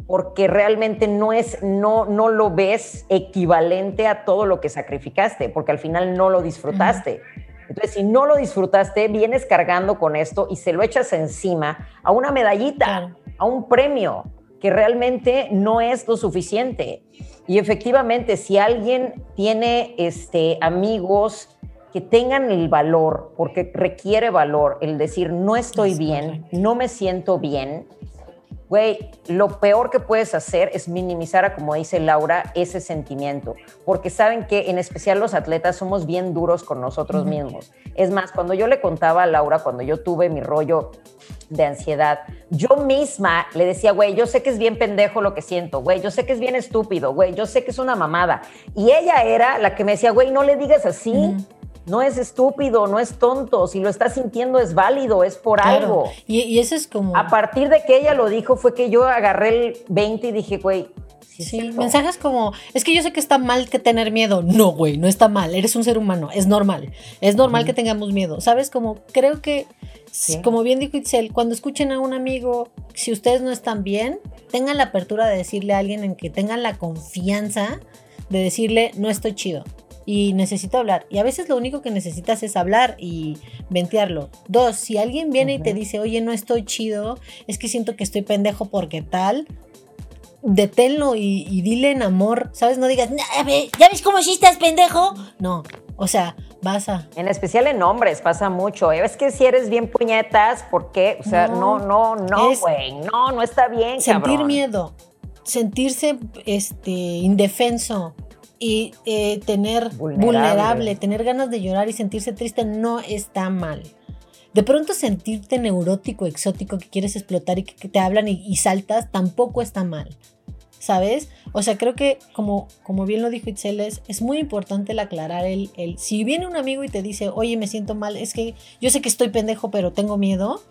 Speaker 2: porque realmente no es no no lo ves equivalente a todo lo que sacrificaste, porque al final no lo disfrutaste. Entonces, si no lo disfrutaste, vienes cargando con esto y se lo echas encima a una medallita, a un premio que realmente no es lo suficiente. Y efectivamente, si alguien tiene este amigos que tengan el valor, porque requiere valor, el decir, no estoy bien, no me siento bien, güey, lo peor que puedes hacer es minimizar, a, como dice Laura, ese sentimiento, porque saben que en especial los atletas somos bien duros con nosotros mismos. Es más, cuando yo le contaba a Laura, cuando yo tuve mi rollo de ansiedad, yo misma le decía, güey, yo sé que es bien pendejo lo que siento, güey, yo sé que es bien estúpido, güey, yo sé que es una mamada. Y ella era la que me decía, güey, no le digas así no es estúpido, no es tonto, si lo está sintiendo es válido, es por algo.
Speaker 1: Y, eso es como...
Speaker 2: A partir de que ella lo dijo fue que yo agarré el 20 y dije, güey,
Speaker 1: Sí, mensajes como, es que yo sé que está mal que tener miedo. No, güey, no está mal, eres un ser humano, es normal. Es normal que tengamos miedo, ¿sabes? Como creo que, como bien dijo Itzel, cuando escuchen a un amigo, si ustedes no están bien, tengan la apertura de decirle a alguien en que tengan la confianza de decirle, no estoy chido y necesito hablar. Y a veces lo único que necesitas es hablar y ventearlo. Dos, si alguien viene y te dice, oye, no estoy chido, es que siento que estoy pendejo porque tal, deténlo y, dile en amor, ¿sabes? No digas, ¿ya ves cómo sí estás pendejo? No, o sea, vas a...
Speaker 2: En especial en hombres pasa mucho. ¿eh? Es que si eres bien puñetas, ¿por qué? O sea, no, no, no, güey, no, no, está bien.
Speaker 1: Sentir miedo sentirse este, indefenso y eh, tener vulnerable. tener ganas de llorar y sentirse triste no está mal. De pronto sentirte neurótico, exótico, que quieres explotar y que, te hablan y, saltas, tampoco está mal. ¿Sabes? O sea, creo que como, como bien lo dijo Itzel, es, es muy importante el aclarar el, el, si viene un amigo y te dice, oye, me siento mal, es que yo sé que estoy pendejo, pero tengo miedo,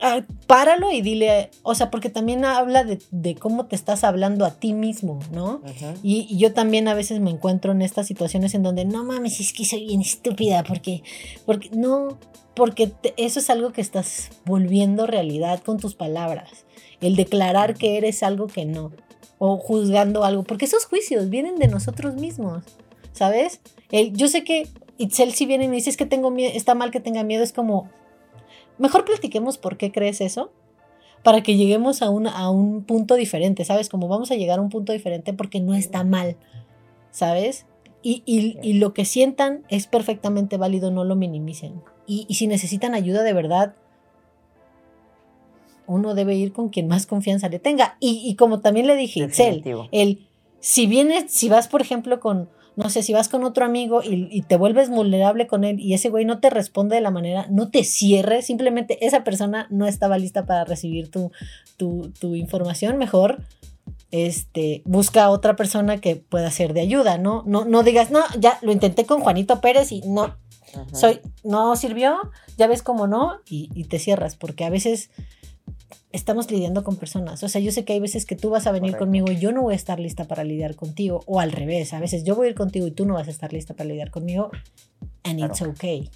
Speaker 1: Ah, páralo y dile, o sea, porque también habla de, cómo te estás hablando a ti mismo, ¿no? y, yo también a veces me encuentro en estas situaciones en donde, no mames, es que soy bien estúpida, porque, porque no, porque eso es algo que estás volviendo realidad con tus palabras, el declarar que eres algo que no, o juzgando algo, porque esos juicios vienen de nosotros mismos, ¿sabes? El, yo sé que Itzel si viene y me dice es que tengo miedo, está mal que tenga miedo, es como, mejor platiquemos por qué crees eso, para que lleguemos a un, a un punto diferente, ¿sabes? Como vamos a llegar a un punto diferente porque no está mal, ¿sabes? Y, lo que sientan es perfectamente válido, no lo minimicen. Y, si necesitan ayuda de verdad, uno debe ir con quien más confianza le tenga. Y, como también le dije, Itzel, el, si vienes, si vas, por ejemplo, con, no sé, si vas con otro amigo y, te vuelves vulnerable con él y ese güey no te responde de la manera, no te cierre, simplemente esa persona no estaba lista para recibir tu, tu, información, mejor este, busca a otra persona que pueda ser de ayuda, ¿no? No, no digas, no, ya lo intenté con Juanito Pérez y no, soy, no sirvió, ya ves cómo no, y, y te cierras, porque a veces estamos lidiando con personas. O sea, yo sé que hay veces que tú vas a venir conmigo y yo no voy a estar lista para lidiar contigo, o al revés, a veces yo voy a ir contigo y tú no vas a estar lista para lidiar conmigo, and it's okay.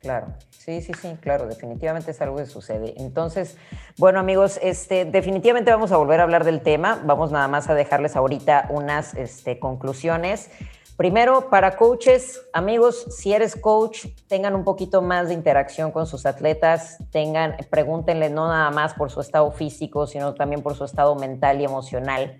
Speaker 2: Claro. Sí, sí, sí, claro, definitivamente es algo que sucede. Entonces, bueno amigos, este, definitivamente vamos a volver a hablar del tema, vamos nada más a dejarles ahorita unas este, conclusiones. Primero, para coaches, amigos, si eres coach, tengan un poquito más de interacción con sus atletas, tengan, pregúntenle no nada más por su estado físico, sino también por su estado mental y emocional.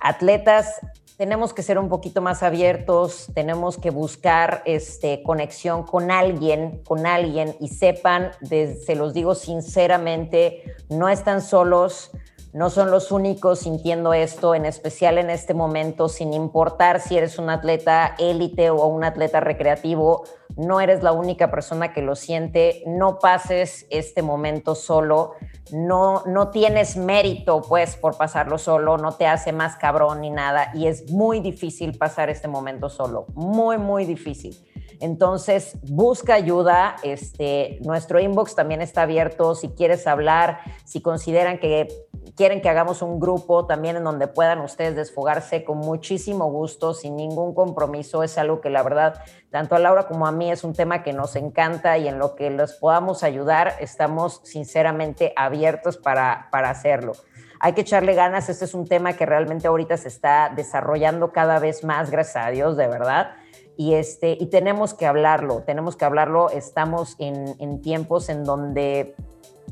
Speaker 2: Atletas, tenemos que ser un poquito más abiertos, tenemos que buscar este, conexión con alguien, con alguien y sepan, se los digo sinceramente, no están solos no son los únicos sintiendo esto, en especial en este momento, sin importar si eres un atleta élite o un atleta recreativo, no eres la única persona que lo siente, no pases este momento solo, no, no tienes mérito pues por pasarlo solo, no te hace más cabrón ni nada y es muy difícil pasar este momento solo, muy, muy difícil. Entonces, busca ayuda. Este, nuestro inbox también está abierto. Si quieres hablar, si consideran que quieren que hagamos un grupo también en donde puedan ustedes desfogarse con muchísimo gusto, sin ningún compromiso. Es algo que la verdad, tanto a Laura como a mí es un tema que nos encanta y en lo que les podamos ayudar, estamos sinceramente abiertos para, para hacerlo. Hay que echarle ganas, este es un tema que realmente ahorita se está desarrollando cada vez más, gracias a Dios, de verdad. Y, este, y tenemos que hablarlo, tenemos que hablarlo. Estamos en, tiempos en donde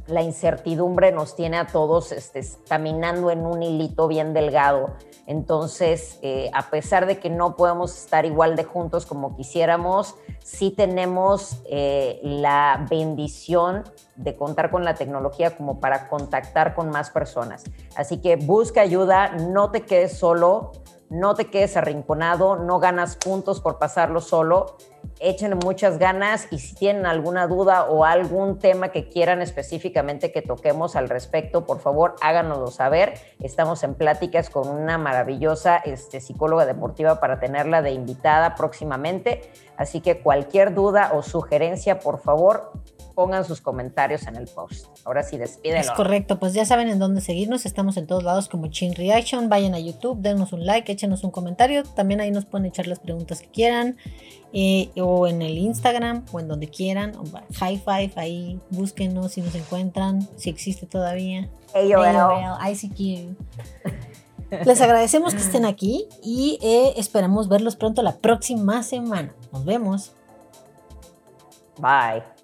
Speaker 2: la incertidumbre nos tiene a todos este, caminando en un hilito bien delgado. Entonces, eh, a pesar de que no podemos estar igual de juntos como quisiéramos, sí tenemos eh, la bendición de contar con la tecnología como para contactar con más personas. Así que busca ayuda, no te quedes solo, no te quedes arrinconado, no ganas puntos por pasarlo solo, échenle muchas ganas y si tienen alguna duda o algún tema que quieran específicamente que toquemos al respecto, por favor háganoslo saber. Estamos en pláticas con una maravillosa este, psicóloga deportiva para tenerla de invitada próximamente, así que cualquier duda o sugerencia, por favor, pongan sus comentarios en el post. Ahora sí, despídenlo.
Speaker 1: Es correcto, pues ya saben en dónde seguirnos. Estamos en todos lados como Chin Reaction. Vayan a YouTube, denos un like, échenos un comentario. También ahí nos pueden echar las preguntas que quieran. Eh, o en el Instagram o en donde quieran. High Five, ahí búsquenos si nos encuentran, si existe todavía.
Speaker 2: AOL.
Speaker 1: ICQ. Les agradecemos que estén aquí y eh, esperamos verlos pronto la próxima semana. Nos vemos.
Speaker 2: Bye.